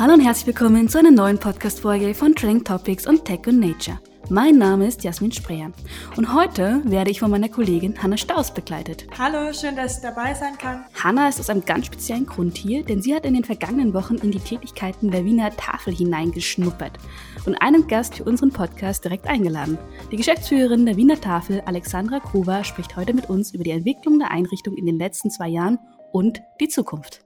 Hallo und herzlich willkommen zu einer neuen Podcast-Folge von Trending Topics und Tech und Nature. Mein Name ist Jasmin Spreer und heute werde ich von meiner Kollegin Hanna Staus begleitet. Hallo, schön, dass ich dabei sein kann. Hanna ist aus einem ganz speziellen Grund hier, denn sie hat in den vergangenen Wochen in die Tätigkeiten der Wiener Tafel hineingeschnuppert und einen Gast für unseren Podcast direkt eingeladen. Die Geschäftsführerin der Wiener Tafel, Alexandra Gruber, spricht heute mit uns über die Entwicklung der Einrichtung in den letzten zwei Jahren und die Zukunft.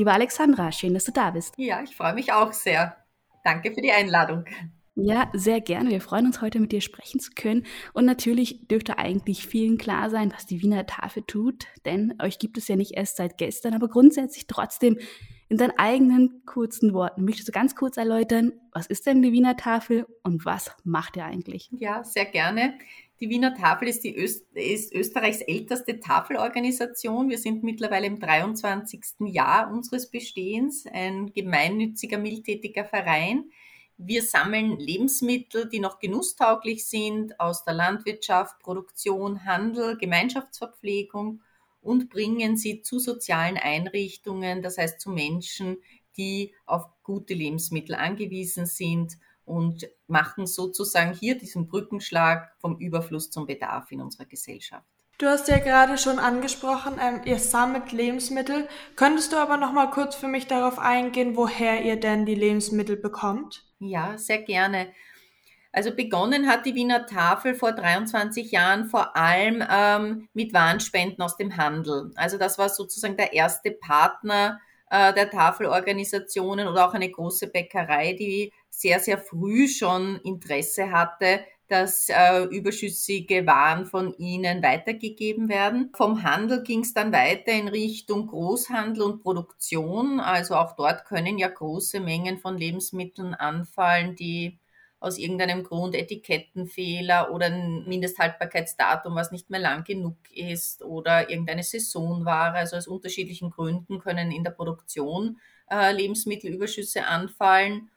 Liebe Alexandra, schön, dass du da bist. Ja, ich freue mich auch sehr. Danke für die Einladung. Ja, sehr gerne. Wir freuen uns heute mit dir sprechen zu können. Und natürlich dürfte eigentlich vielen klar sein, was die Wiener Tafel tut, denn euch gibt es ja nicht erst seit gestern, aber grundsätzlich trotzdem in deinen eigenen kurzen Worten. Möchtest du ganz kurz erläutern, was ist denn die Wiener Tafel und was macht ihr eigentlich? Ja, sehr gerne. Die Wiener Tafel ist, die Öst ist Österreichs älteste Tafelorganisation. Wir sind mittlerweile im 23. Jahr unseres Bestehens, ein gemeinnütziger, mildtätiger Verein. Wir sammeln Lebensmittel, die noch genusstauglich sind, aus der Landwirtschaft, Produktion, Handel, Gemeinschaftsverpflegung und bringen sie zu sozialen Einrichtungen, das heißt zu Menschen, die auf gute Lebensmittel angewiesen sind und machen sozusagen hier diesen Brückenschlag vom Überfluss zum Bedarf in unserer Gesellschaft. Du hast ja gerade schon angesprochen, ähm, ihr sammelt Lebensmittel. Könntest du aber noch mal kurz für mich darauf eingehen, woher ihr denn die Lebensmittel bekommt? Ja, sehr gerne. Also begonnen hat die Wiener Tafel vor 23 Jahren vor allem ähm, mit Warnspenden aus dem Handel. Also das war sozusagen der erste Partner äh, der Tafelorganisationen oder auch eine große Bäckerei, die sehr, sehr früh schon Interesse hatte, dass äh, überschüssige Waren von ihnen weitergegeben werden. Vom Handel ging es dann weiter in Richtung Großhandel und Produktion. Also auch dort können ja große Mengen von Lebensmitteln anfallen, die aus irgendeinem Grund Etikettenfehler oder ein Mindesthaltbarkeitsdatum, was nicht mehr lang genug ist oder irgendeine Saisonware. Also aus unterschiedlichen Gründen können in der Produktion äh, Lebensmittelüberschüsse anfallen.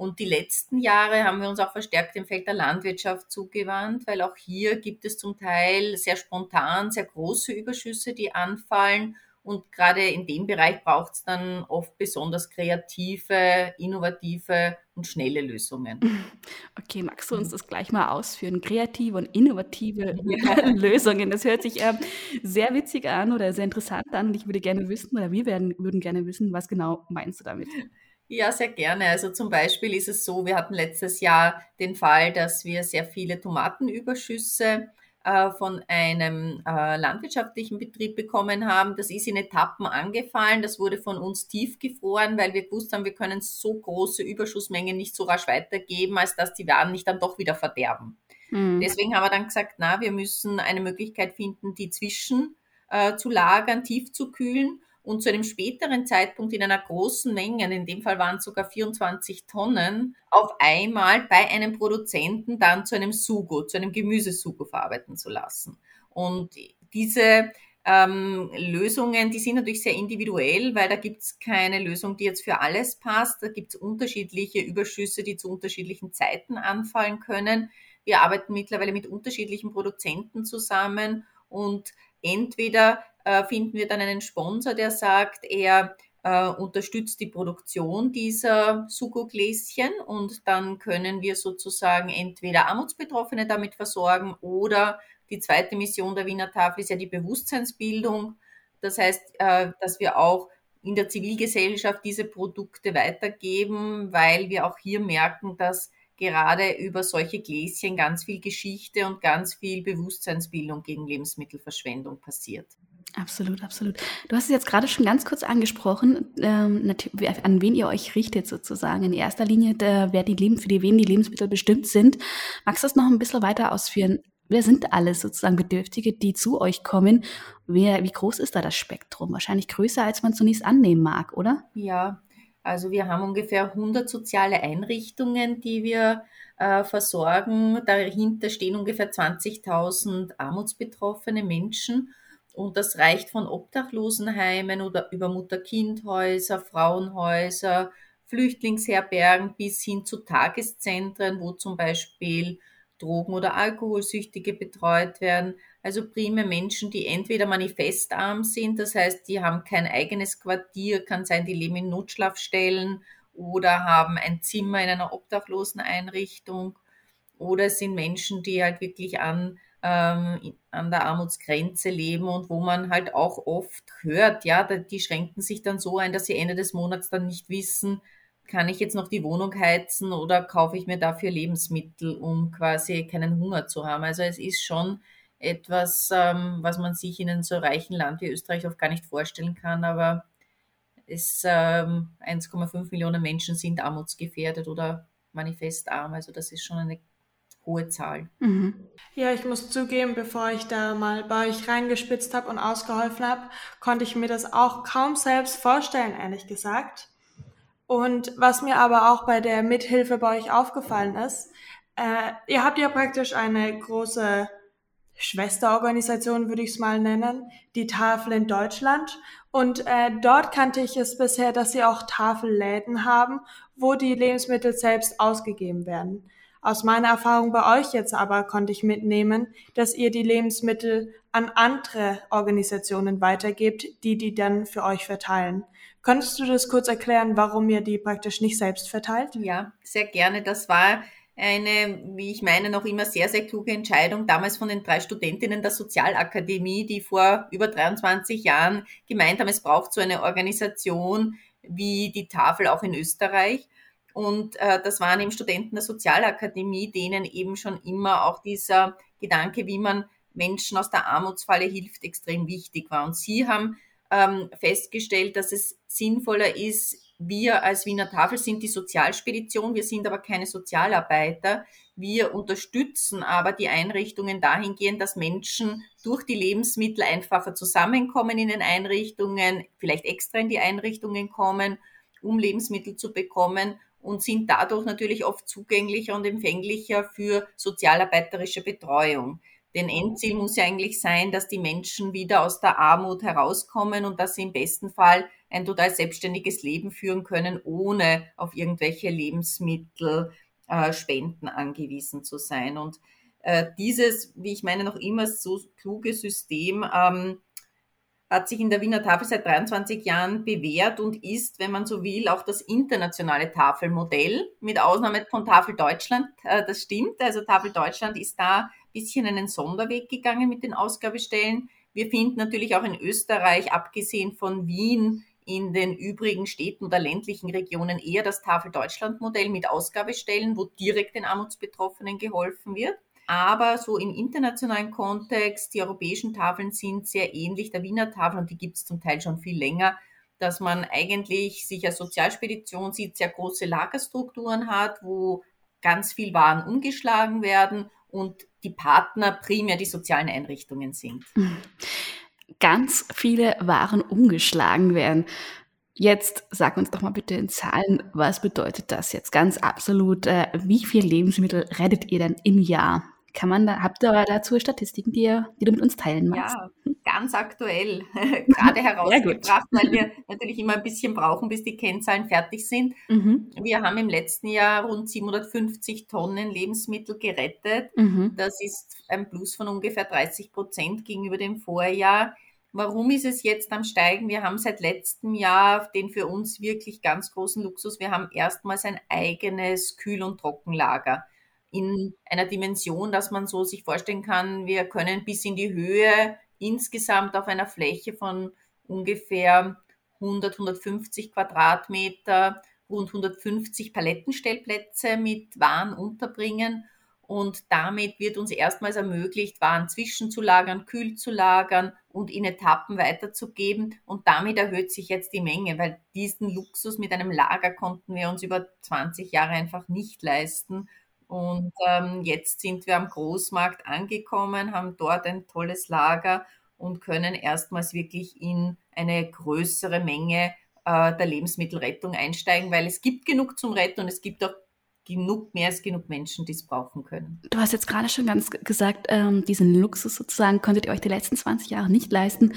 Und die letzten Jahre haben wir uns auch verstärkt dem Feld der Landwirtschaft zugewandt, weil auch hier gibt es zum Teil sehr spontan sehr große Überschüsse, die anfallen. Und gerade in dem Bereich braucht es dann oft besonders kreative, innovative und schnelle Lösungen. Okay, magst du uns das gleich mal ausführen? Kreative und innovative ja. Lösungen. Das hört sich äh, sehr witzig an oder sehr interessant an. Und ich würde gerne wissen, oder wir werden, würden gerne wissen, was genau meinst du damit? Ja, sehr gerne. Also zum Beispiel ist es so, wir hatten letztes Jahr den Fall, dass wir sehr viele Tomatenüberschüsse äh, von einem äh, landwirtschaftlichen Betrieb bekommen haben. Das ist in Etappen angefallen. Das wurde von uns tiefgefroren, weil wir gewusst haben, wir können so große Überschussmengen nicht so rasch weitergeben, als dass die Waren nicht dann doch wieder verderben. Mhm. Deswegen haben wir dann gesagt, na, wir müssen eine Möglichkeit finden, die zwischen äh, zu lagern, tief zu kühlen und zu einem späteren Zeitpunkt in einer großen Menge, in dem Fall waren es sogar 24 Tonnen, auf einmal bei einem Produzenten dann zu einem Sugo, zu einem Gemüsesugo verarbeiten zu lassen. Und diese ähm, Lösungen, die sind natürlich sehr individuell, weil da gibt es keine Lösung, die jetzt für alles passt. Da gibt es unterschiedliche Überschüsse, die zu unterschiedlichen Zeiten anfallen können. Wir arbeiten mittlerweile mit unterschiedlichen Produzenten zusammen und entweder äh, finden wir dann einen Sponsor, der sagt, er äh, unterstützt die Produktion dieser Sugo-Gläschen und dann können wir sozusagen entweder Armutsbetroffene damit versorgen oder die zweite Mission der Wiener Tafel ist ja die Bewusstseinsbildung. Das heißt, äh, dass wir auch in der Zivilgesellschaft diese Produkte weitergeben, weil wir auch hier merken, dass gerade über solche Gläschen ganz viel Geschichte und ganz viel Bewusstseinsbildung gegen Lebensmittelverschwendung passiert. Absolut, absolut. Du hast es jetzt gerade schon ganz kurz angesprochen, ähm, an wen ihr euch richtet sozusagen. In erster Linie, der, wer die Leben, für die wen die Lebensmittel bestimmt sind. Magst du das noch ein bisschen weiter ausführen? Wer sind alles sozusagen Bedürftige, die zu euch kommen? Wer, wie groß ist da das Spektrum? Wahrscheinlich größer, als man zunächst annehmen mag, oder? Ja, also wir haben ungefähr 100 soziale Einrichtungen, die wir äh, versorgen. Dahinter stehen ungefähr 20.000 armutsbetroffene Menschen. Und das reicht von Obdachlosenheimen oder über Mutter-Kind-Häuser, Frauenhäuser, Flüchtlingsherbergen bis hin zu Tageszentren, wo zum Beispiel Drogen- oder Alkoholsüchtige betreut werden. Also prime Menschen, die entweder manifestarm sind, das heißt, die haben kein eigenes Quartier, kann sein, die leben in Notschlafstellen oder haben ein Zimmer in einer obdachlosen Einrichtung oder es sind Menschen, die halt wirklich an, ähm, an der Armutsgrenze leben und wo man halt auch oft hört, ja, die schränken sich dann so ein, dass sie Ende des Monats dann nicht wissen, kann ich jetzt noch die Wohnung heizen oder kaufe ich mir dafür Lebensmittel, um quasi keinen Hunger zu haben. Also es ist schon etwas, ähm, was man sich in einem so reichen Land wie Österreich oft gar nicht vorstellen kann, aber es, ähm, 1,5 Millionen Menschen sind armutsgefährdet oder manifest arm. Also das ist schon eine hohe Zahl. Mhm. Ja, ich muss zugeben, bevor ich da mal bei euch reingespitzt habe und ausgeholfen habe, konnte ich mir das auch kaum selbst vorstellen, ehrlich gesagt. Und was mir aber auch bei der Mithilfe bei euch aufgefallen ist, äh, ihr habt ja praktisch eine große Schwesterorganisation, würde ich es mal nennen, die Tafel in Deutschland. Und äh, dort kannte ich es bisher, dass sie auch Tafelläden haben, wo die Lebensmittel selbst ausgegeben werden. Aus meiner Erfahrung bei euch jetzt aber konnte ich mitnehmen, dass ihr die Lebensmittel an andere Organisationen weitergebt, die die dann für euch verteilen. Könntest du das kurz erklären, warum ihr die praktisch nicht selbst verteilt? Ja, sehr gerne. Das war eine, wie ich meine, noch immer sehr, sehr kluge Entscheidung damals von den drei Studentinnen der Sozialakademie, die vor über 23 Jahren gemeint haben, es braucht so eine Organisation wie die Tafel auch in Österreich. Und äh, das waren eben Studenten der Sozialakademie, denen eben schon immer auch dieser Gedanke, wie man Menschen aus der Armutsfalle hilft, extrem wichtig war. Und sie haben ähm, festgestellt, dass es sinnvoller ist, wir als Wiener Tafel sind die Sozialspedition, wir sind aber keine Sozialarbeiter. Wir unterstützen aber die Einrichtungen dahingehend, dass Menschen durch die Lebensmittel einfacher zusammenkommen in den Einrichtungen, vielleicht extra in die Einrichtungen kommen, um Lebensmittel zu bekommen und sind dadurch natürlich oft zugänglicher und empfänglicher für sozialarbeiterische Betreuung. Denn Endziel muss ja eigentlich sein, dass die Menschen wieder aus der Armut herauskommen und dass sie im besten Fall ein total selbstständiges Leben führen können, ohne auf irgendwelche Lebensmittel, äh, Spenden angewiesen zu sein. Und äh, dieses, wie ich meine, noch immer so kluge System ähm, hat sich in der Wiener Tafel seit 23 Jahren bewährt und ist, wenn man so will, auch das internationale Tafelmodell, mit Ausnahme von Tafel Deutschland. Äh, das stimmt. Also Tafel Deutschland ist da ein bisschen einen Sonderweg gegangen mit den Ausgabestellen. Wir finden natürlich auch in Österreich, abgesehen von Wien, in den übrigen Städten oder ländlichen Regionen eher das Tafel Deutschland Modell mit Ausgabestellen, wo direkt den Armutsbetroffenen geholfen wird. Aber so im internationalen Kontext, die europäischen Tafeln sind sehr ähnlich der Wiener Tafel und die gibt es zum Teil schon viel länger, dass man eigentlich sich als Sozialspedition sieht, sehr große Lagerstrukturen hat, wo ganz viel Waren umgeschlagen werden und die Partner primär die sozialen Einrichtungen sind. Ganz viele Waren umgeschlagen werden. Jetzt sag uns doch mal bitte in Zahlen, was bedeutet das jetzt ganz absolut? Äh, wie viel Lebensmittel rettet ihr denn im Jahr? Kann man da, habt ihr dazu Statistiken, die, ihr, die du mit uns teilen magst? Ja, ganz aktuell gerade herausgebracht, weil wir natürlich immer ein bisschen brauchen, bis die Kennzahlen fertig sind. Mhm. Wir haben im letzten Jahr rund 750 Tonnen Lebensmittel gerettet. Mhm. Das ist ein Plus von ungefähr 30 Prozent gegenüber dem Vorjahr. Warum ist es jetzt am Steigen? Wir haben seit letztem Jahr den für uns wirklich ganz großen Luxus. Wir haben erstmals ein eigenes Kühl- und Trockenlager in einer Dimension, dass man so sich vorstellen kann, wir können bis in die Höhe insgesamt auf einer Fläche von ungefähr 100, 150 Quadratmeter rund 150 Palettenstellplätze mit Waren unterbringen. Und damit wird uns erstmals ermöglicht, Waren zwischenzulagern, kühl zu lagern und in Etappen weiterzugeben. Und damit erhöht sich jetzt die Menge, weil diesen Luxus mit einem Lager konnten wir uns über 20 Jahre einfach nicht leisten. Und ähm, jetzt sind wir am Großmarkt angekommen, haben dort ein tolles Lager und können erstmals wirklich in eine größere Menge äh, der Lebensmittelrettung einsteigen, weil es gibt genug zum Retten und es gibt auch genug, mehr als genug Menschen, die es brauchen können. Du hast jetzt gerade schon ganz gesagt, ähm, diesen Luxus sozusagen konntet ihr euch die letzten 20 Jahre nicht leisten.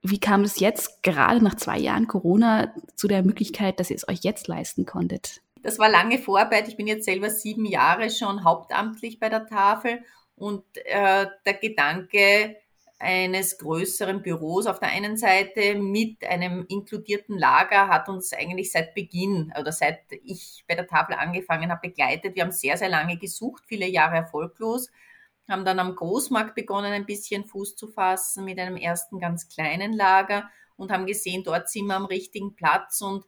Wie kam es jetzt, gerade nach zwei Jahren Corona, zu der Möglichkeit, dass ihr es euch jetzt leisten konntet? Das war lange Vorarbeit. Ich bin jetzt selber sieben Jahre schon hauptamtlich bei der Tafel und äh, der Gedanke, eines größeren Büros auf der einen Seite mit einem inkludierten Lager hat uns eigentlich seit Beginn oder seit ich bei der Tafel angefangen habe begleitet. Wir haben sehr, sehr lange gesucht, viele Jahre erfolglos, haben dann am Großmarkt begonnen, ein bisschen Fuß zu fassen mit einem ersten ganz kleinen Lager und haben gesehen, dort sind wir am richtigen Platz und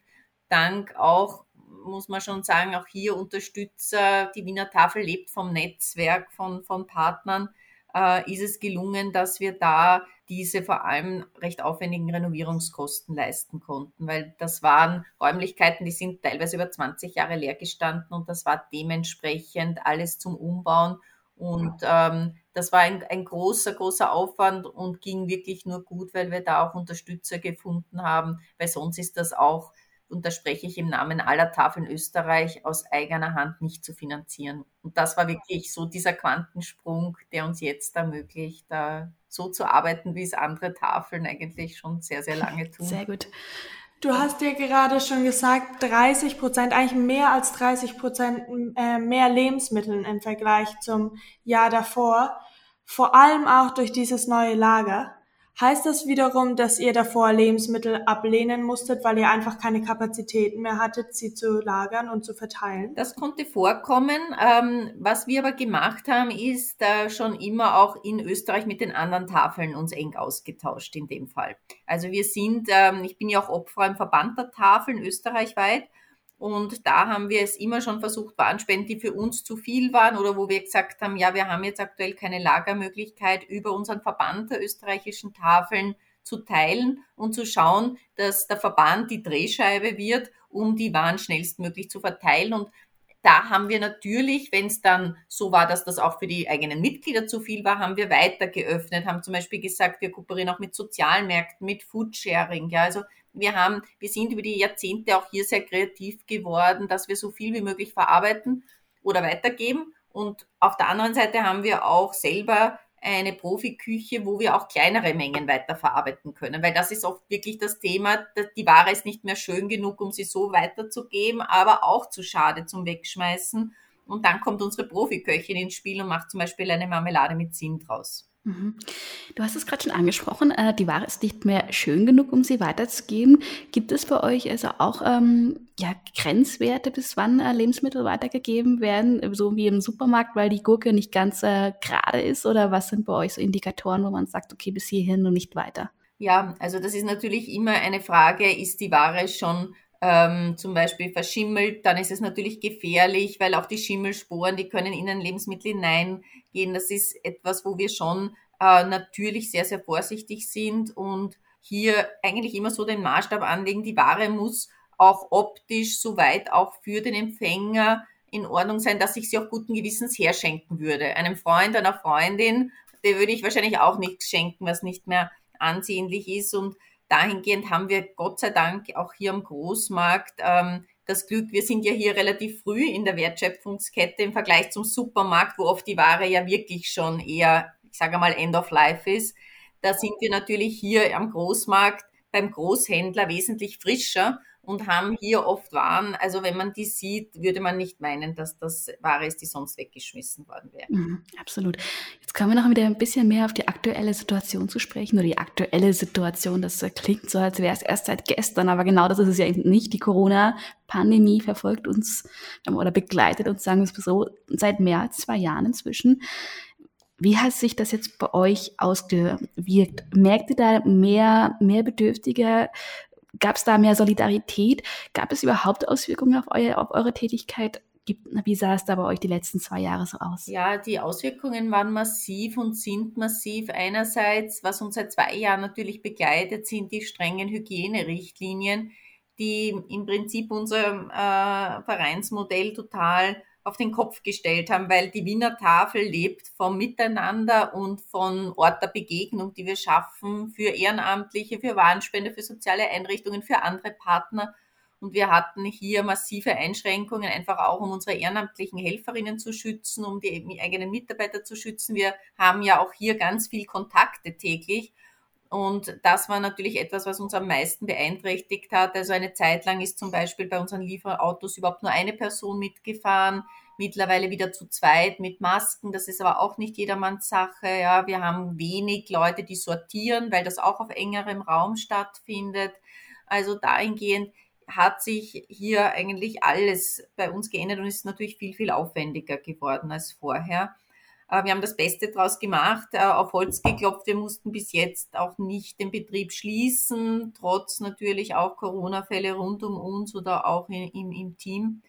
dank auch muss man schon sagen, auch hier Unterstützer. Die Wiener Tafel lebt vom Netzwerk von, von Partnern äh, ist es gelungen, dass wir da diese vor allem recht aufwendigen Renovierungskosten leisten konnten, weil das waren Räumlichkeiten, die sind teilweise über 20 Jahre leer gestanden und das war dementsprechend alles zum Umbauen und ähm, das war ein, ein großer, großer Aufwand und ging wirklich nur gut, weil wir da auch Unterstützer gefunden haben, weil sonst ist das auch und da spreche ich im Namen aller Tafeln Österreich, aus eigener Hand nicht zu finanzieren. Und das war wirklich so dieser Quantensprung, der uns jetzt ermöglicht, da so zu arbeiten, wie es andere Tafeln eigentlich schon sehr, sehr lange tun. Sehr gut. Du hast dir gerade schon gesagt, 30 Prozent, eigentlich mehr als 30 Prozent äh, mehr Lebensmittel im Vergleich zum Jahr davor. Vor allem auch durch dieses neue Lager. Heißt das wiederum, dass ihr davor Lebensmittel ablehnen musstet, weil ihr einfach keine Kapazitäten mehr hattet, sie zu lagern und zu verteilen? Das konnte vorkommen. Ähm, was wir aber gemacht haben, ist äh, schon immer auch in Österreich mit den anderen Tafeln uns eng ausgetauscht in dem Fall. Also wir sind, ähm, ich bin ja auch Opfer im Verband der Tafeln österreichweit und da haben wir es immer schon versucht, Warenspenden, die für uns zu viel waren oder wo wir gesagt haben, ja, wir haben jetzt aktuell keine Lagermöglichkeit, über unseren Verband der österreichischen Tafeln zu teilen und zu schauen, dass der Verband die Drehscheibe wird, um die Waren schnellstmöglich zu verteilen. Und da haben wir natürlich, wenn es dann so war, dass das auch für die eigenen Mitglieder zu viel war, haben wir weiter geöffnet, haben zum Beispiel gesagt, wir kooperieren auch mit Sozialmärkten, mit Foodsharing. Ja, also wir haben, wir sind über die Jahrzehnte auch hier sehr kreativ geworden, dass wir so viel wie möglich verarbeiten oder weitergeben. Und auf der anderen Seite haben wir auch selber eine Profiküche, wo wir auch kleinere Mengen weiterverarbeiten können, weil das ist oft wirklich das Thema, die Ware ist nicht mehr schön genug, um sie so weiterzugeben, aber auch zu schade zum Wegschmeißen. Und dann kommt unsere Profiköchin ins Spiel und macht zum Beispiel eine Marmelade mit Zimt draus. Mhm. Du hast es gerade schon angesprochen, äh, die Ware ist nicht mehr schön genug, um sie weiterzugeben. Gibt es bei euch also auch ähm, ja, Grenzwerte, bis wann äh, Lebensmittel weitergegeben werden, so wie im Supermarkt, weil die Gurke nicht ganz äh, gerade ist? Oder was sind bei euch so Indikatoren, wo man sagt, okay, bis hierhin und nicht weiter? Ja, also das ist natürlich immer eine Frage, ist die Ware schon ähm, zum Beispiel verschimmelt, dann ist es natürlich gefährlich, weil auch die Schimmelsporen, die können in ein Lebensmittel hineingehen. Das ist etwas, wo wir schon äh, natürlich sehr, sehr vorsichtig sind und hier eigentlich immer so den Maßstab anlegen, die Ware muss auch optisch soweit auch für den Empfänger in Ordnung sein, dass ich sie auch guten Gewissens herschenken würde. Einem Freund, einer Freundin, der würde ich wahrscheinlich auch nichts schenken, was nicht mehr ansehnlich ist und dahingehend haben wir Gott sei Dank auch hier am Großmarkt ähm, das Glück, wir sind ja hier relativ früh in der Wertschöpfungskette im Vergleich zum Supermarkt, wo oft die Ware ja wirklich schon eher, ich sage mal, End of Life ist. Da sind wir natürlich hier am Großmarkt beim Großhändler wesentlich frischer und haben hier oft Waren, also wenn man die sieht, würde man nicht meinen, dass das Ware ist, die sonst weggeschmissen worden wäre. Mhm, absolut. Jetzt kommen wir noch wieder ein bisschen mehr auf die aktuelle Situation zu sprechen oder die aktuelle Situation. Das klingt so, als wäre es erst seit gestern, aber genau das ist es ja nicht. Die Corona-Pandemie verfolgt uns ähm, oder begleitet uns, sagen wir es so, seit mehr als zwei Jahren inzwischen. Wie hat sich das jetzt bei euch ausgewirkt? Merkt ihr da mehr, mehr Bedürftige Gab es da mehr Solidarität? Gab es überhaupt Auswirkungen auf, euer, auf eure Tätigkeit? Wie sah es da bei euch die letzten zwei Jahre so aus? Ja, die Auswirkungen waren massiv und sind massiv. Einerseits, was uns seit zwei Jahren natürlich begleitet, sind die strengen Hygienerichtlinien, die im Prinzip unser äh, Vereinsmodell total auf den Kopf gestellt haben, weil die Wiener Tafel lebt vom Miteinander und von Ort der Begegnung, die wir schaffen für Ehrenamtliche, für Warenspende, für soziale Einrichtungen, für andere Partner. Und wir hatten hier massive Einschränkungen, einfach auch um unsere ehrenamtlichen Helferinnen zu schützen, um die eigenen Mitarbeiter zu schützen. Wir haben ja auch hier ganz viel Kontakte täglich. Und das war natürlich etwas, was uns am meisten beeinträchtigt hat. Also eine Zeit lang ist zum Beispiel bei unseren Lieferautos überhaupt nur eine Person mitgefahren. mittlerweile wieder zu zweit mit Masken. Das ist aber auch nicht jedermanns Sache. Ja, wir haben wenig Leute, die sortieren, weil das auch auf engerem Raum stattfindet. Also dahingehend hat sich hier eigentlich alles bei uns geändert und ist natürlich viel, viel aufwendiger geworden als vorher. Äh, wir haben das Beste draus gemacht, äh, auf Holz geklopft. Wir mussten bis jetzt auch nicht den Betrieb schließen, trotz natürlich auch Corona-Fälle rund um uns oder auch in, im, im Team.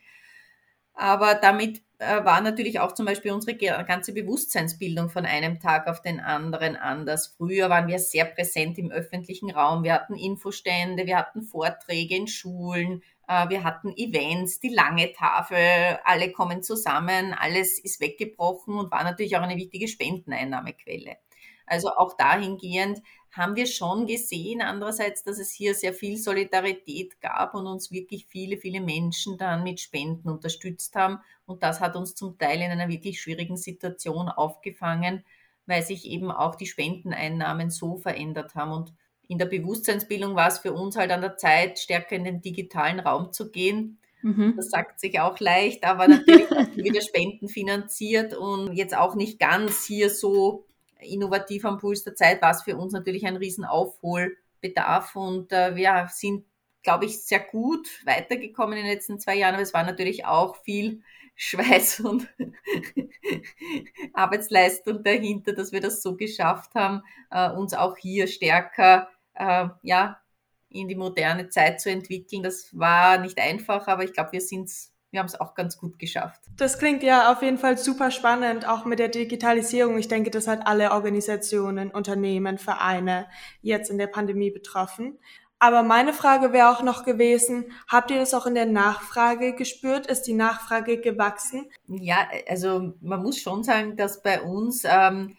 Aber damit äh, war natürlich auch zum Beispiel unsere ganze Bewusstseinsbildung von einem Tag auf den anderen anders. Früher waren wir sehr präsent im öffentlichen Raum. Wir hatten Infostände, wir hatten Vorträge in Schulen, wir hatten Events, die lange Tafel, alle kommen zusammen, alles ist weggebrochen und war natürlich auch eine wichtige Spendeneinnahmequelle. Also auch dahingehend haben wir schon gesehen, andererseits, dass es hier sehr viel Solidarität gab und uns wirklich viele, viele Menschen dann mit Spenden unterstützt haben. Und das hat uns zum Teil in einer wirklich schwierigen Situation aufgefangen, weil sich eben auch die Spendeneinnahmen so verändert haben. Und in der Bewusstseinsbildung war es für uns halt an der Zeit, stärker in den digitalen Raum zu gehen. Mhm. Das sagt sich auch leicht, aber natürlich wieder Spenden finanziert und jetzt auch nicht ganz hier so innovativ am Puls der Zeit, war es für uns natürlich ein Riesenaufholbedarf und äh, wir sind, glaube ich, sehr gut weitergekommen in den letzten zwei Jahren, aber es war natürlich auch viel Schweiß und Arbeitsleistung dahinter, dass wir das so geschafft haben, äh, uns auch hier stärker äh, ja, in die moderne Zeit zu entwickeln. Das war nicht einfach, aber ich glaube, wir sind wir haben es auch ganz gut geschafft. Das klingt ja auf jeden Fall super spannend, auch mit der Digitalisierung. Ich denke, das hat alle Organisationen, Unternehmen, Vereine jetzt in der Pandemie betroffen. Aber meine Frage wäre auch noch gewesen, habt ihr das auch in der Nachfrage gespürt? Ist die Nachfrage gewachsen? Ja, also man muss schon sagen, dass bei uns ähm,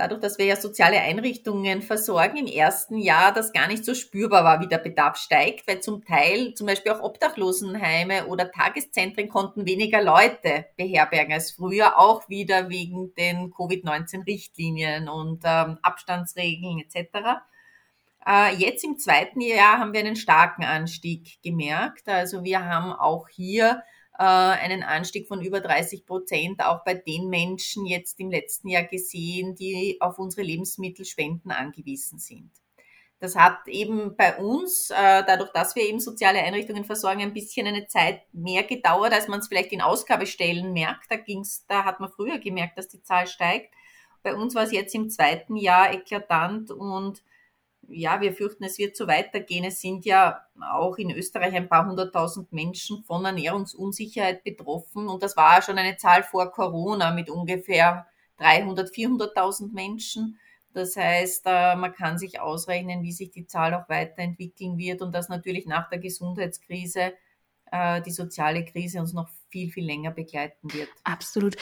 dadurch, dass wir ja soziale Einrichtungen versorgen, im ersten Jahr das gar nicht so spürbar war, wie der Bedarf steigt, weil zum Teil zum Beispiel auch Obdachlosenheime oder Tageszentren konnten weniger Leute beherbergen als früher, auch wieder wegen den Covid-19-Richtlinien und ähm, Abstandsregeln etc. Äh, jetzt im zweiten Jahr haben wir einen starken Anstieg gemerkt. Also wir haben auch hier einen Anstieg von über 30 Prozent auch bei den Menschen jetzt im letzten Jahr gesehen, die auf unsere Lebensmittelspenden angewiesen sind. Das hat eben bei uns, äh, dadurch, dass wir eben soziale Einrichtungen versorgen, ein bisschen eine Zeit mehr gedauert, als man es vielleicht in Ausgabestellen merkt. Da ging's, da hat man früher gemerkt, dass die Zahl steigt. Bei uns war es jetzt im zweiten Jahr eklatant und ja, wir fürchten, es wird so weitergehen. Es sind ja auch in Österreich ein paar hunderttausend Menschen von Ernährungsunsicherheit betroffen. Und das war schon eine Zahl vor Corona mit ungefähr 300, 400.000 Menschen. Das heißt, äh, man kann sich ausrechnen, wie sich die Zahl auch weiterentwickeln wird und dass natürlich nach der Gesundheitskrise äh, die soziale Krise uns noch viel, viel länger begleiten wird. Absolut.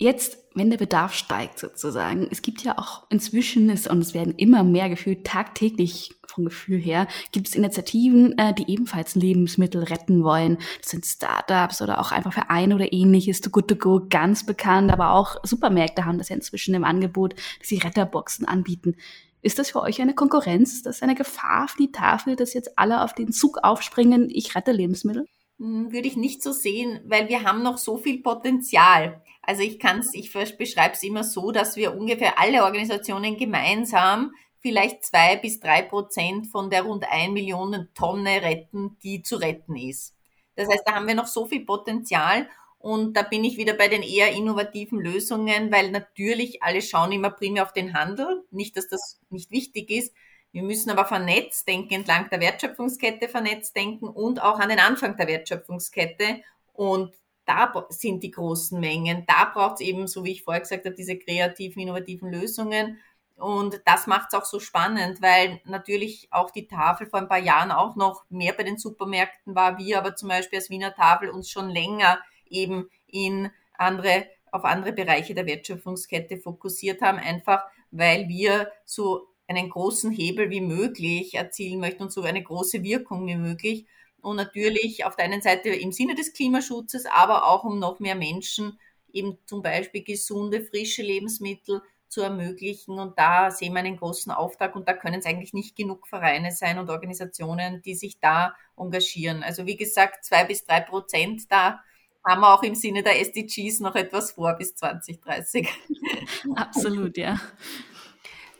Jetzt, wenn der Bedarf steigt sozusagen, es gibt ja auch inzwischen, es, und es werden immer mehr gefühlt, tagtäglich vom Gefühl her, gibt es Initiativen, äh, die ebenfalls Lebensmittel retten wollen. Das sind Startups oder auch einfach Vereine oder ähnliches. To Good To Go, ganz bekannt, aber auch Supermärkte haben das ja inzwischen im Angebot, dass sie Retterboxen anbieten. Ist das für euch eine Konkurrenz? Ist das eine Gefahr für die Tafel, dass jetzt alle auf den Zug aufspringen, ich rette Lebensmittel? Hm, würde ich nicht so sehen, weil wir haben noch so viel Potenzial. Also ich kann es, ich beschreibe es immer so, dass wir ungefähr alle Organisationen gemeinsam vielleicht zwei bis drei Prozent von der rund ein Millionen Tonne retten, die zu retten ist. Das heißt, da haben wir noch so viel Potenzial und da bin ich wieder bei den eher innovativen Lösungen, weil natürlich alle schauen immer primär auf den Handel. Nicht, dass das nicht wichtig ist, wir müssen aber vernetzt denken, entlang der Wertschöpfungskette vernetzt denken und auch an den Anfang der Wertschöpfungskette. Und da sind die großen Mengen. Da braucht es eben, so wie ich vorher gesagt habe, diese kreativen, innovativen Lösungen. Und das macht es auch so spannend, weil natürlich auch die Tafel vor ein paar Jahren auch noch mehr bei den Supermärkten war, wir aber zum Beispiel als Wiener Tafel uns schon länger eben in andere, auf andere Bereiche der Wertschöpfungskette fokussiert haben, einfach weil wir so einen großen Hebel wie möglich erzielen möchten und so eine große Wirkung wie möglich. Und natürlich auf der einen Seite im Sinne des Klimaschutzes, aber auch um noch mehr Menschen eben zum Beispiel gesunde, frische Lebensmittel zu ermöglichen. Und da sehen wir einen großen Auftrag und da können es eigentlich nicht genug Vereine sein und Organisationen, die sich da engagieren. Also wie gesagt, zwei bis drei Prozent da haben wir auch im Sinne der SDGs noch etwas vor bis 2030. Absolut, ja.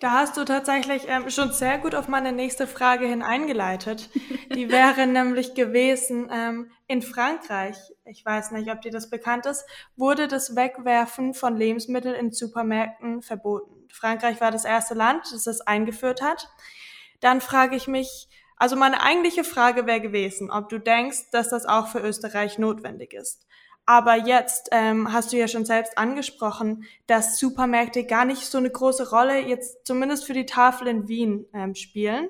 Da hast du tatsächlich ähm, schon sehr gut auf meine nächste Frage hin eingeleitet. Die wäre nämlich gewesen, ähm, in Frankreich, ich weiß nicht, ob dir das bekannt ist, wurde das Wegwerfen von Lebensmitteln in Supermärkten verboten. Frankreich war das erste Land, das es eingeführt hat. Dann frage ich mich, also meine eigentliche Frage wäre gewesen, ob du denkst, dass das auch für Österreich notwendig ist. Aber jetzt ähm, hast du ja schon selbst angesprochen, dass Supermärkte gar nicht so eine große Rolle jetzt zumindest für die Tafel in Wien ähm, spielen.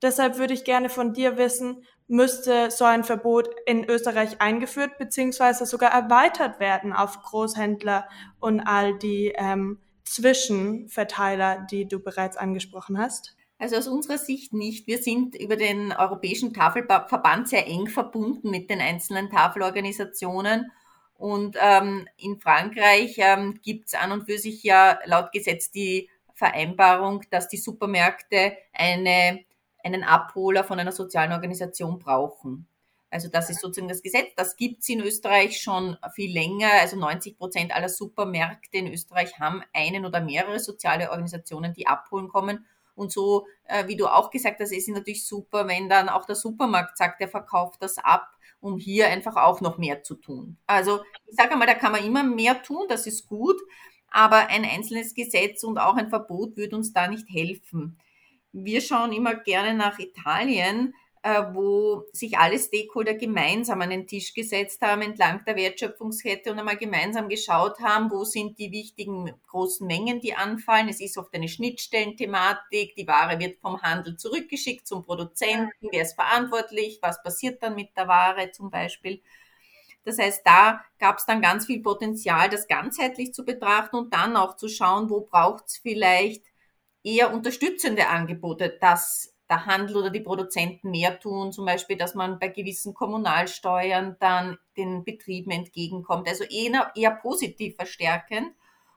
Deshalb würde ich gerne von dir wissen, müsste so ein Verbot in Österreich eingeführt beziehungsweise sogar erweitert werden auf Großhändler und all die ähm, Zwischenverteiler, die du bereits angesprochen hast? Also aus unserer Sicht nicht. Wir sind über den Europäischen Tafelverband sehr eng verbunden mit den einzelnen Tafelorganisationen und ähm, in Frankreich ähm, gibt es an und für sich ja laut Gesetz die Vereinbarung, dass die Supermärkte eine, einen Abholer von einer sozialen Organisation brauchen. Also das ist sozusagen das Gesetz. Das gibt's in Österreich schon viel länger. Also 90 Prozent aller Supermärkte in Österreich haben einen oder mehrere soziale Organisationen, die abholen kommen. Und so, äh, wie du auch gesagt hast, ist es natürlich super, wenn dann auch der Supermarkt sagt, er verkauft das ab um hier einfach auch noch mehr zu tun. Also ich sage einmal, da kann man immer mehr tun, das ist gut, aber ein einzelnes Gesetz und auch ein Verbot würde uns da nicht helfen. Wir schauen immer gerne nach Italien, wo sich alle Stakeholder gemeinsam an den Tisch gesetzt haben entlang der Wertschöpfungskette und einmal gemeinsam geschaut haben, wo sind die wichtigen großen Mengen, die anfallen. Es ist oft eine Schnittstellenthematik, die Ware wird vom Handel zurückgeschickt zum Produzenten, wer ist verantwortlich, was passiert dann mit der Ware zum Beispiel. Das heißt, da gab es dann ganz viel Potenzial, das ganzheitlich zu betrachten und dann auch zu schauen, wo braucht es vielleicht eher unterstützende Angebote, dass der Handel oder die Produzenten mehr tun, zum Beispiel, dass man bei gewissen Kommunalsteuern dann den Betrieben entgegenkommt, also eher, eher positiv verstärkend.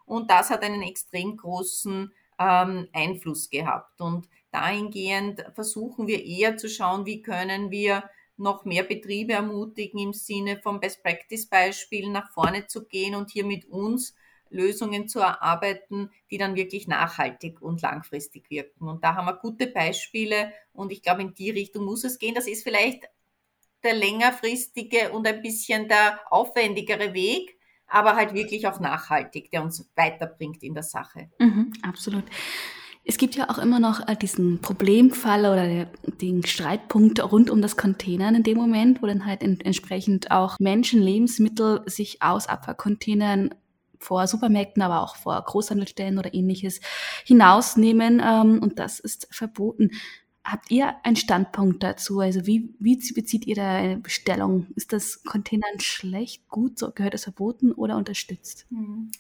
Und das hat einen extrem großen ähm, Einfluss gehabt. Und dahingehend versuchen wir eher zu schauen, wie können wir noch mehr Betriebe ermutigen, im Sinne vom Best Practice Beispiel nach vorne zu gehen und hier mit uns Lösungen zu erarbeiten, die dann wirklich nachhaltig und langfristig wirken. Und da haben wir gute Beispiele und ich glaube, in die Richtung muss es gehen. Das ist vielleicht der längerfristige und ein bisschen der aufwendigere Weg, aber halt wirklich auch nachhaltig, der uns weiterbringt in der Sache. Mhm, absolut. Es gibt ja auch immer noch äh, diesen Problemfall oder den Streitpunkt rund um das Containern in dem Moment, wo dann halt entsprechend auch Menschen Lebensmittel sich aus Abfallcontainern vor Supermärkten, aber auch vor Großhandelsstellen oder ähnliches hinausnehmen ähm, und das ist verboten. Habt ihr einen Standpunkt dazu? Also wie, wie bezieht ihr da eine Bestellung? Ist das Containern schlecht, gut, so gehört es verboten oder unterstützt? Hm.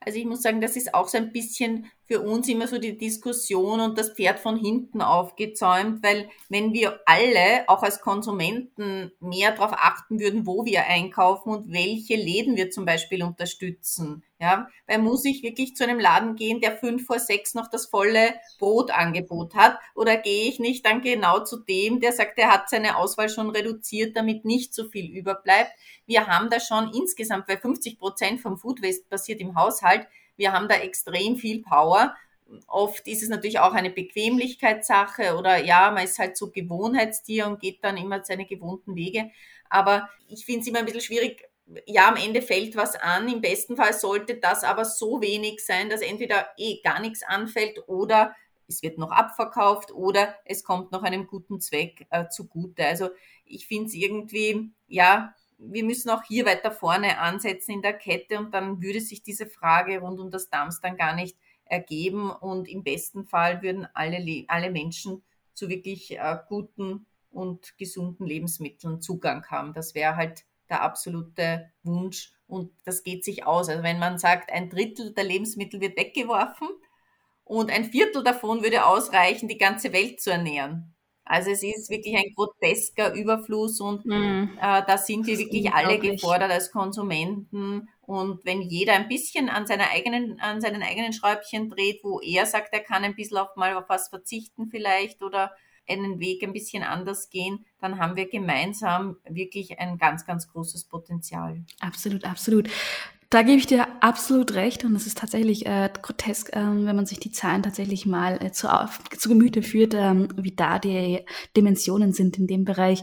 Also ich muss sagen, das ist auch so ein bisschen für uns immer so die Diskussion und das Pferd von hinten aufgezäumt, weil wenn wir alle, auch als Konsumenten, mehr darauf achten würden, wo wir einkaufen und welche Läden wir zum Beispiel unterstützen, ja, weil muss ich wirklich zu einem Laden gehen, der fünf vor sechs noch das volle Brotangebot hat, oder gehe ich nicht dann genau zu dem, der sagt, er hat seine Auswahl schon reduziert, damit nicht so viel überbleibt. Wir haben da schon insgesamt, weil 50 Prozent vom Food Waste passiert im Haushalt, wir haben da extrem viel Power. Oft ist es natürlich auch eine Bequemlichkeitssache oder ja, man ist halt so Gewohnheitstier und geht dann immer seine gewohnten Wege. Aber ich finde es immer ein bisschen schwierig. Ja, am Ende fällt was an. Im besten Fall sollte das aber so wenig sein, dass entweder eh gar nichts anfällt oder es wird noch abverkauft oder es kommt noch einem guten Zweck äh, zugute. Also ich finde es irgendwie, ja, wir müssen auch hier weiter vorne ansetzen in der Kette und dann würde sich diese Frage rund um das Dams dann gar nicht ergeben und im besten Fall würden alle, alle Menschen zu wirklich äh, guten und gesunden Lebensmitteln Zugang haben. Das wäre halt der absolute Wunsch und das geht sich aus. Also wenn man sagt, ein Drittel der Lebensmittel wird weggeworfen und ein Viertel davon würde ausreichen, die ganze Welt zu ernähren, also es ist wirklich ein grotesker Überfluss und mhm. äh, da sind wir wirklich alle gefordert als Konsumenten. Und wenn jeder ein bisschen an seiner eigenen, an seinen eigenen Schräubchen dreht, wo er sagt, er kann ein bisschen auf mal auf was verzichten vielleicht oder einen Weg ein bisschen anders gehen, dann haben wir gemeinsam wirklich ein ganz, ganz großes Potenzial. Absolut, absolut. Da gebe ich dir absolut recht und es ist tatsächlich äh, grotesk, äh, wenn man sich die Zahlen tatsächlich mal äh, zu, auf, zu Gemüte führt, äh, wie da die Dimensionen sind in dem Bereich.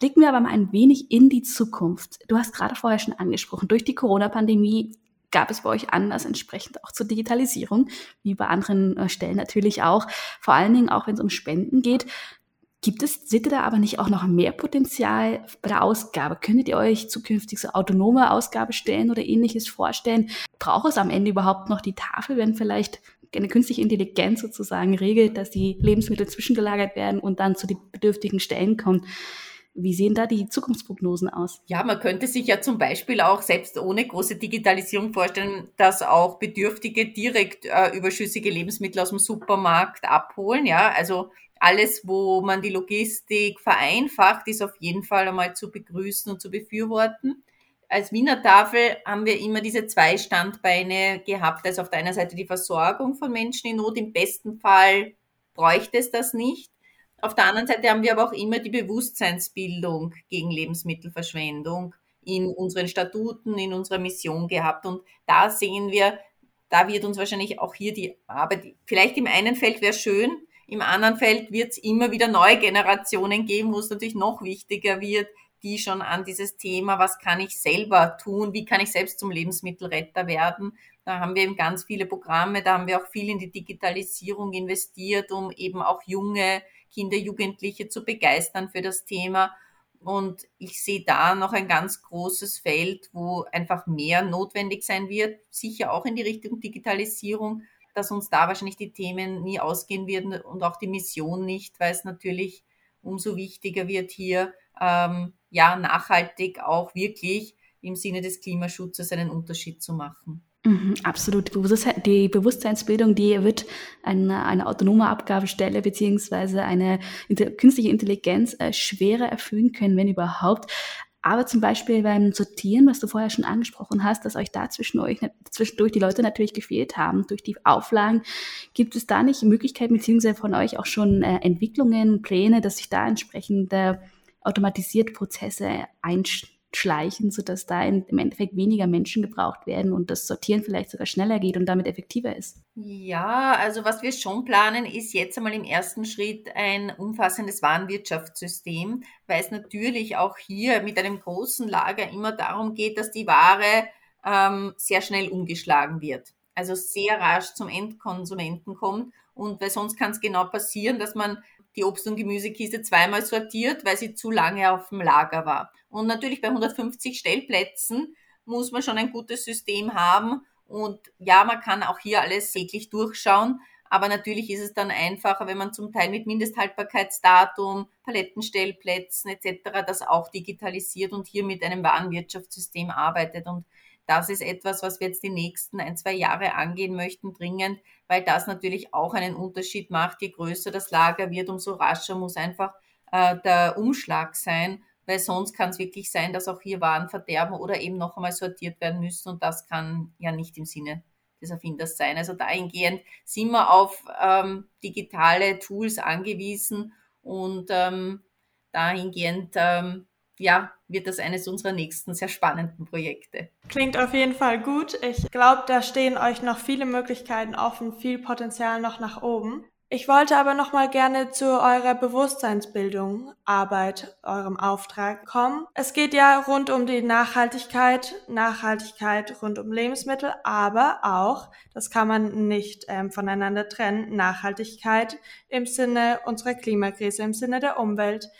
Blicken wir aber mal ein wenig in die Zukunft. Du hast gerade vorher schon angesprochen, durch die Corona-Pandemie gab es bei euch Anlass entsprechend auch zur Digitalisierung, wie bei anderen äh, Stellen natürlich auch, vor allen Dingen auch wenn es um Spenden geht. Gibt es, seht ihr da aber nicht auch noch mehr Potenzial bei der Ausgabe? Könntet ihr euch zukünftig so autonome Ausgabestellen oder ähnliches vorstellen? Braucht es am Ende überhaupt noch die Tafel, wenn vielleicht eine künstliche Intelligenz sozusagen regelt, dass die Lebensmittel zwischengelagert werden und dann zu den bedürftigen Stellen kommen? Wie sehen da die Zukunftsprognosen aus? Ja, man könnte sich ja zum Beispiel auch selbst ohne große Digitalisierung vorstellen, dass auch Bedürftige direkt äh, überschüssige Lebensmittel aus dem Supermarkt abholen. Ja, also alles, wo man die Logistik vereinfacht, ist auf jeden Fall einmal zu begrüßen und zu befürworten. Als Wiener Tafel haben wir immer diese zwei Standbeine gehabt. Also auf der einen Seite die Versorgung von Menschen in Not. Im besten Fall bräuchte es das nicht. Auf der anderen Seite haben wir aber auch immer die Bewusstseinsbildung gegen Lebensmittelverschwendung in unseren Statuten, in unserer Mission gehabt. Und da sehen wir, da wird uns wahrscheinlich auch hier die Arbeit, vielleicht im einen Feld wäre schön, im anderen Feld wird es immer wieder neue Generationen geben, wo es natürlich noch wichtiger wird, die schon an dieses Thema, was kann ich selber tun, wie kann ich selbst zum Lebensmittelretter werden. Da haben wir eben ganz viele Programme, da haben wir auch viel in die Digitalisierung investiert, um eben auch junge Kinder, Jugendliche zu begeistern für das Thema. Und ich sehe da noch ein ganz großes Feld, wo einfach mehr notwendig sein wird, sicher auch in die Richtung Digitalisierung, dass uns da wahrscheinlich die Themen nie ausgehen werden und auch die Mission nicht, weil es natürlich umso wichtiger wird hier, ähm, ja, nachhaltig auch wirklich im Sinne des Klimaschutzes einen Unterschied zu machen. Mhm, absolut. Die Bewusstseinsbildung, die wird eine, eine autonome Abgabestelle beziehungsweise eine künstliche Intelligenz äh, schwerer erfüllen können, wenn überhaupt. Aber zum Beispiel beim Sortieren, was du vorher schon angesprochen hast, dass euch da zwischen euch, zwischendurch die Leute natürlich gefehlt haben durch die Auflagen, gibt es da nicht Möglichkeiten, beziehungsweise von euch auch schon äh, Entwicklungen, Pläne, dass sich da entsprechend äh, automatisiert Prozesse einstellen? Schleichen, sodass da im Endeffekt weniger Menschen gebraucht werden und das Sortieren vielleicht sogar schneller geht und damit effektiver ist? Ja, also was wir schon planen, ist jetzt einmal im ersten Schritt ein umfassendes Warenwirtschaftssystem, weil es natürlich auch hier mit einem großen Lager immer darum geht, dass die Ware ähm, sehr schnell umgeschlagen wird. Also sehr rasch zum Endkonsumenten kommt. Und weil sonst kann es genau passieren, dass man die Obst- und Gemüsekiste zweimal sortiert, weil sie zu lange auf dem Lager war. Und natürlich bei 150 Stellplätzen muss man schon ein gutes System haben. Und ja, man kann auch hier alles täglich durchschauen. Aber natürlich ist es dann einfacher, wenn man zum Teil mit Mindesthaltbarkeitsdatum, Palettenstellplätzen etc. das auch digitalisiert und hier mit einem Warenwirtschaftssystem arbeitet. Und das ist etwas, was wir jetzt die nächsten ein, zwei Jahre angehen möchten, dringend, weil das natürlich auch einen Unterschied macht. Je größer das Lager wird, umso rascher muss einfach äh, der Umschlag sein weil sonst kann es wirklich sein, dass auch hier Waren verderben oder eben noch einmal sortiert werden müssen und das kann ja nicht im Sinne des Erfinders sein. Also dahingehend sind wir auf ähm, digitale Tools angewiesen und ähm, dahingehend ähm, ja, wird das eines unserer nächsten sehr spannenden Projekte. Klingt auf jeden Fall gut. Ich glaube, da stehen euch noch viele Möglichkeiten offen, viel Potenzial noch nach oben. Ich wollte aber noch mal gerne zu eurer Bewusstseinsbildung, Arbeit, eurem Auftrag kommen. Es geht ja rund um die Nachhaltigkeit, Nachhaltigkeit rund um Lebensmittel, aber auch, das kann man nicht ähm, voneinander trennen, Nachhaltigkeit im Sinne unserer Klimakrise, im Sinne der Umwelt.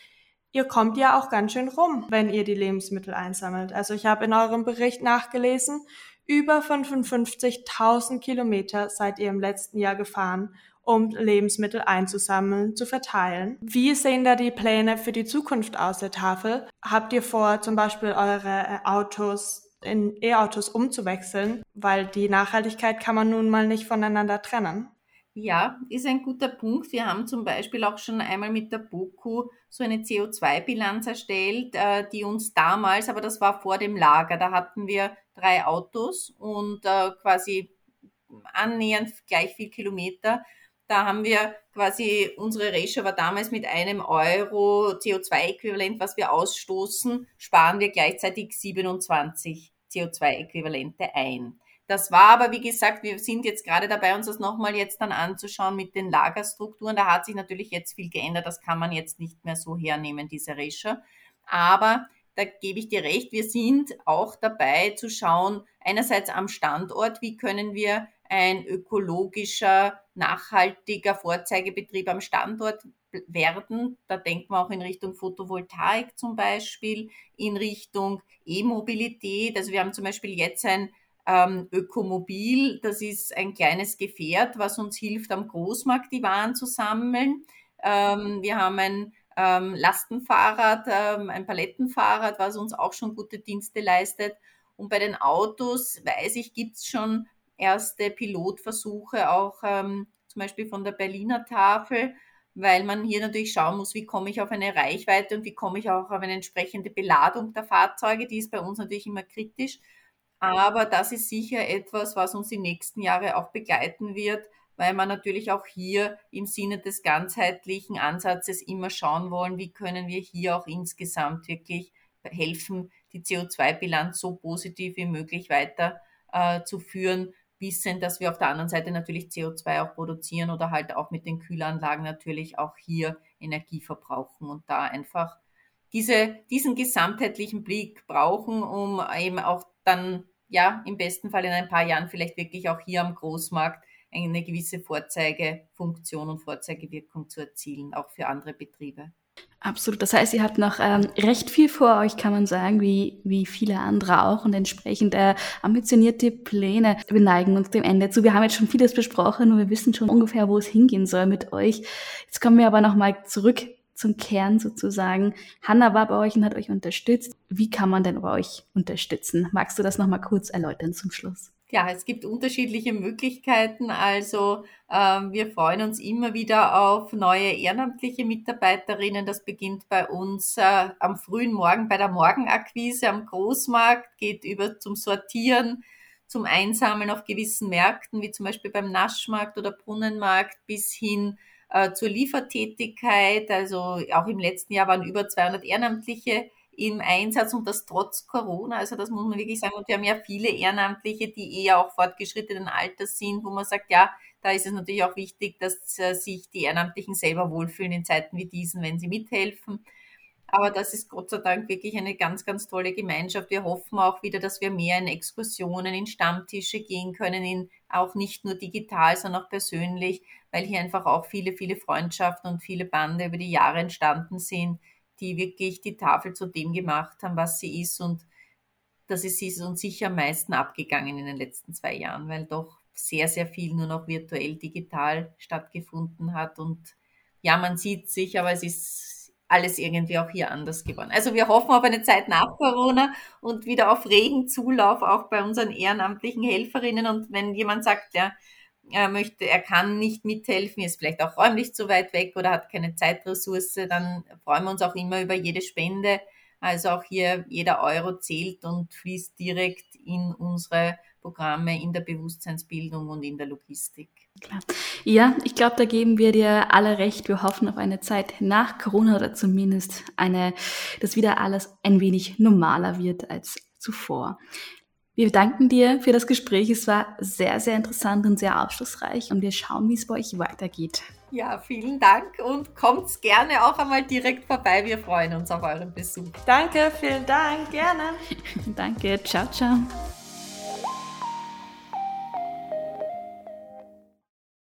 Ihr kommt ja auch ganz schön rum, wenn ihr die Lebensmittel einsammelt. Also ich habe in eurem Bericht nachgelesen, über 55.000 Kilometer seid ihr im letzten Jahr gefahren um Lebensmittel einzusammeln, zu verteilen. Wie sehen da die Pläne für die Zukunft aus der Tafel? Habt ihr vor, zum Beispiel eure äh, Autos in E-Autos umzuwechseln? Weil die Nachhaltigkeit kann man nun mal nicht voneinander trennen. Ja, ist ein guter Punkt. Wir haben zum Beispiel auch schon einmal mit der BOKU so eine CO2-Bilanz erstellt, äh, die uns damals, aber das war vor dem Lager, da hatten wir drei Autos und äh, quasi annähernd gleich viel Kilometer Da haben wir quasi, unsere Ratio war damals mit einem Euro CO2-Äquivalent, was wir ausstoßen, sparen wir gleichzeitig 27 CO2-Äquivalente ein. Das war aber, wie gesagt, wir sind jetzt gerade dabei, uns das nochmal jetzt dann anzuschauen mit den Lagerstrukturen. Da hat sich natürlich jetzt viel geändert. Das kann man jetzt nicht mehr so hernehmen, diese Ratio. Aber da gebe ich dir recht, wir sind auch dabei zu schauen, einerseits am Standort, wie können wir ein ökologischer, nachhaltiger Vorzeigebetrieb am Standort werden. Da denkt man auch in Richtung Photovoltaik zum Beispiel, in Richtung E-Mobilität. Also wir haben zum Beispiel jetzt ein ähm, Ökomobil, das ist ein kleines Gefährt, was uns hilft, am Großmarkt die Waren zu sammeln. Ähm, wir haben ein ähm, Lastenfahrrad, ähm, ein Palettenfahrrad, was uns auch schon gute Dienste leistet. Und bei den Autos, weiß ich, gibt es schon erste Pilotversuche, auch ähm, zum Beispiel von der Berliner Tafel, weil man hier natürlich schauen muss, wie komme ich auf eine Reichweite und wie komme ich auch auf eine entsprechende Beladung der Fahrzeuge. Die ist bei uns natürlich immer kritisch. Aber das ist sicher etwas, was uns die nächsten Jahre auch begleiten wird, weil man natürlich auch hier im Sinne des ganzheitlichen Ansatzes immer schauen wollen, wie können wir hier auch insgesamt wirklich helfen, die CO2-Bilanz so positiv wie möglich weiter äh, zu führen, wissen, dass wir auf der anderen Seite natürlich CO2 auch produzieren oder halt auch mit den Kühlanlagen natürlich auch hier Energie verbrauchen und da einfach diese, diesen gesamtheitlichen Blick brauchen, um eben auch dann, ja, im besten Fall in ein paar Jahren vielleicht wirklich auch hier am Großmarkt eine gewisse Vorzeigefunktion und Vorzeigewirkung zu erzielen, auch für andere Betriebe. Absolut. Das heißt, ihr habt noch ähm, recht viel vor euch, kann man sagen, wie, wie viele andere auch und entsprechend äh, ambitionierte Pläne. Wir neigen uns dem Ende zu. Wir haben jetzt schon vieles besprochen und wir wissen schon ungefähr, wo es hingehen soll mit euch. Jetzt kommen wir aber nochmal zurück zum Kern sozusagen. Hanna war bei euch und hat euch unterstützt. Wie kann man denn bei euch unterstützen? Magst du das nochmal kurz erläutern zum Schluss? Ja, es gibt unterschiedliche Möglichkeiten. Also ähm, wir freuen uns immer wieder auf neue ehrenamtliche Mitarbeiterinnen. Das beginnt bei uns äh, am frühen Morgen bei der Morgenakquise am Großmarkt, geht über zum Sortieren, zum Einsammeln auf gewissen Märkten, wie zum Beispiel beim Naschmarkt oder Brunnenmarkt, bis hin äh, zur Liefertätigkeit. Also auch im letzten Jahr waren über 200 Ehrenamtliche im Einsatz und das trotz Corona. Also das muss man wirklich sagen. Und wir haben ja viele Ehrenamtliche, die eher auch fortgeschrittenen Alters sind, wo man sagt, ja, da ist es natürlich auch wichtig, dass äh, sich die Ehrenamtlichen selber wohlfühlen in Zeiten wie diesen, wenn sie mithelfen. Aber das ist Gott sei Dank wirklich eine ganz, ganz tolle Gemeinschaft. Wir hoffen auch wieder, dass wir mehr in Exkursionen, in Stammtische gehen können, in auch nicht nur digital, sondern auch persönlich, weil hier einfach auch viele, viele Freundschaften und viele Bande über die Jahre entstanden sind die wirklich die Tafel zu dem gemacht haben, was sie ist. Und das ist, uns sicher am meisten abgegangen in den letzten zwei Jahren, weil doch sehr, sehr viel nur noch virtuell, digital stattgefunden hat. Und ja, man sieht sich, aber es ist alles irgendwie auch hier anders geworden. Also wir hoffen auf eine Zeit nach Corona und wieder auf regen Zulauf auch bei unseren ehrenamtlichen Helferinnen. Und wenn jemand sagt, ja, er möchte, er kann nicht mithelfen, ist vielleicht auch räumlich zu weit weg oder hat keine Zeitressource, dann freuen wir uns auch immer über jede Spende. Also auch hier jeder Euro zählt und fließt direkt in unsere Programme in der Bewusstseinsbildung und in der Logistik. Klar. Ja, ich glaube, da geben wir dir alle recht. Wir hoffen auf eine Zeit nach Corona oder zumindest eine, dass wieder alles ein wenig normaler wird als zuvor. Wir danken dir für das Gespräch. Es war sehr, sehr interessant und sehr aufschlussreich und wir schauen, wie es bei euch weitergeht. Ja, vielen Dank und kommt gerne auch einmal direkt vorbei. Wir freuen uns auf euren Besuch. Danke, vielen Dank, gerne. Danke, ciao, ciao.